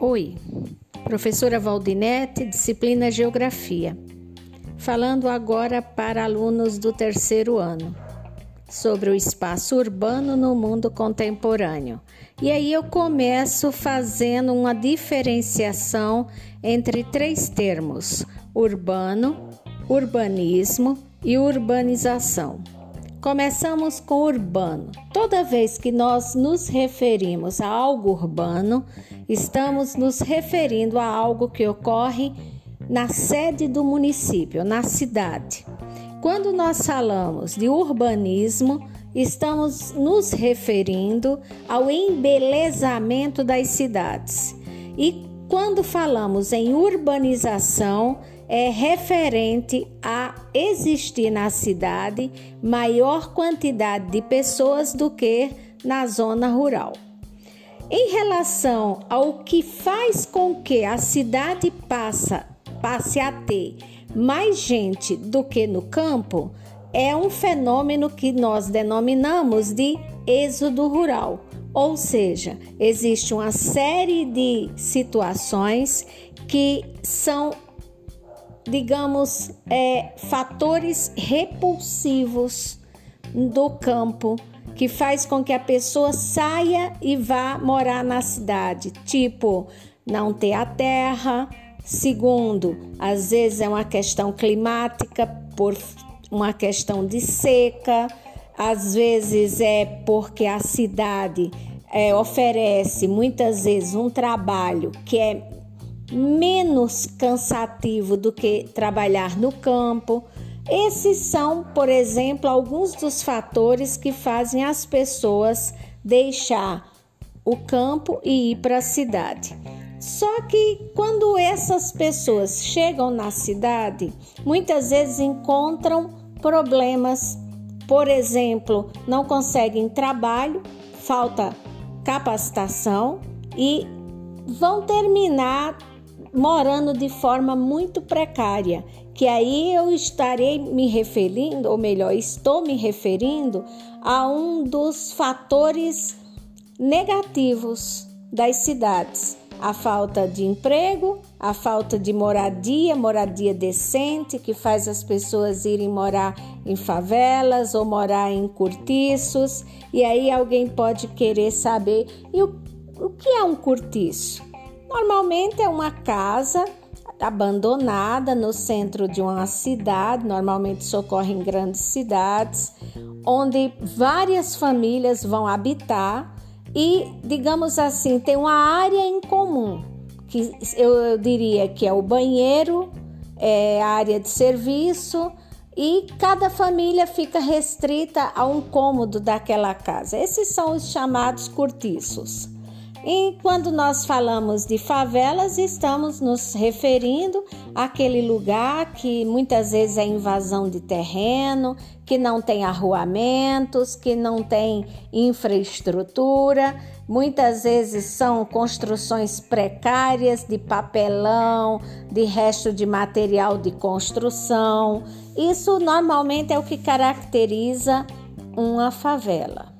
Oi, professora Valdinete, disciplina Geografia. Falando agora para alunos do terceiro ano sobre o espaço urbano no mundo contemporâneo. E aí eu começo fazendo uma diferenciação entre três termos: urbano, urbanismo e urbanização. Começamos com urbano. Toda vez que nós nos referimos a algo urbano, estamos nos referindo a algo que ocorre na sede do município, na cidade. Quando nós falamos de urbanismo, estamos nos referindo ao embelezamento das cidades. E quando falamos em urbanização, é referente a existir na cidade maior quantidade de pessoas do que na zona rural. Em relação ao que faz com que a cidade passa, passe a ter mais gente do que no campo, é um fenômeno que nós denominamos de êxodo rural. Ou seja, existe uma série de situações que são digamos, é, fatores repulsivos do campo que faz com que a pessoa saia e vá morar na cidade, tipo não ter a terra. Segundo, às vezes é uma questão climática por uma questão de seca, às vezes é porque a cidade é, oferece muitas vezes um trabalho que é menos cansativo do que trabalhar no campo. Esses são, por exemplo, alguns dos fatores que fazem as pessoas deixar o campo e ir para a cidade. Só que quando essas pessoas chegam na cidade, muitas vezes encontram problemas. Por exemplo, não conseguem trabalho, falta capacitação e vão terminar morando de forma muito precária, que aí eu estarei me referindo, ou melhor, estou me referindo a um dos fatores negativos das cidades. A falta de emprego, a falta de moradia, moradia decente, que faz as pessoas irem morar em favelas ou morar em cortiços. E aí alguém pode querer saber: e o, o que é um cortiço? Normalmente é uma casa abandonada no centro de uma cidade, normalmente isso ocorre em grandes cidades, onde várias famílias vão habitar e, digamos assim, tem uma área em comum, que eu diria que é o banheiro, é a área de serviço e cada família fica restrita a um cômodo daquela casa. Esses são os chamados cortiços. E quando nós falamos de favelas, estamos nos referindo àquele lugar que muitas vezes é invasão de terreno, que não tem arruamentos, que não tem infraestrutura, muitas vezes são construções precárias de papelão, de resto de material de construção. Isso normalmente é o que caracteriza uma favela.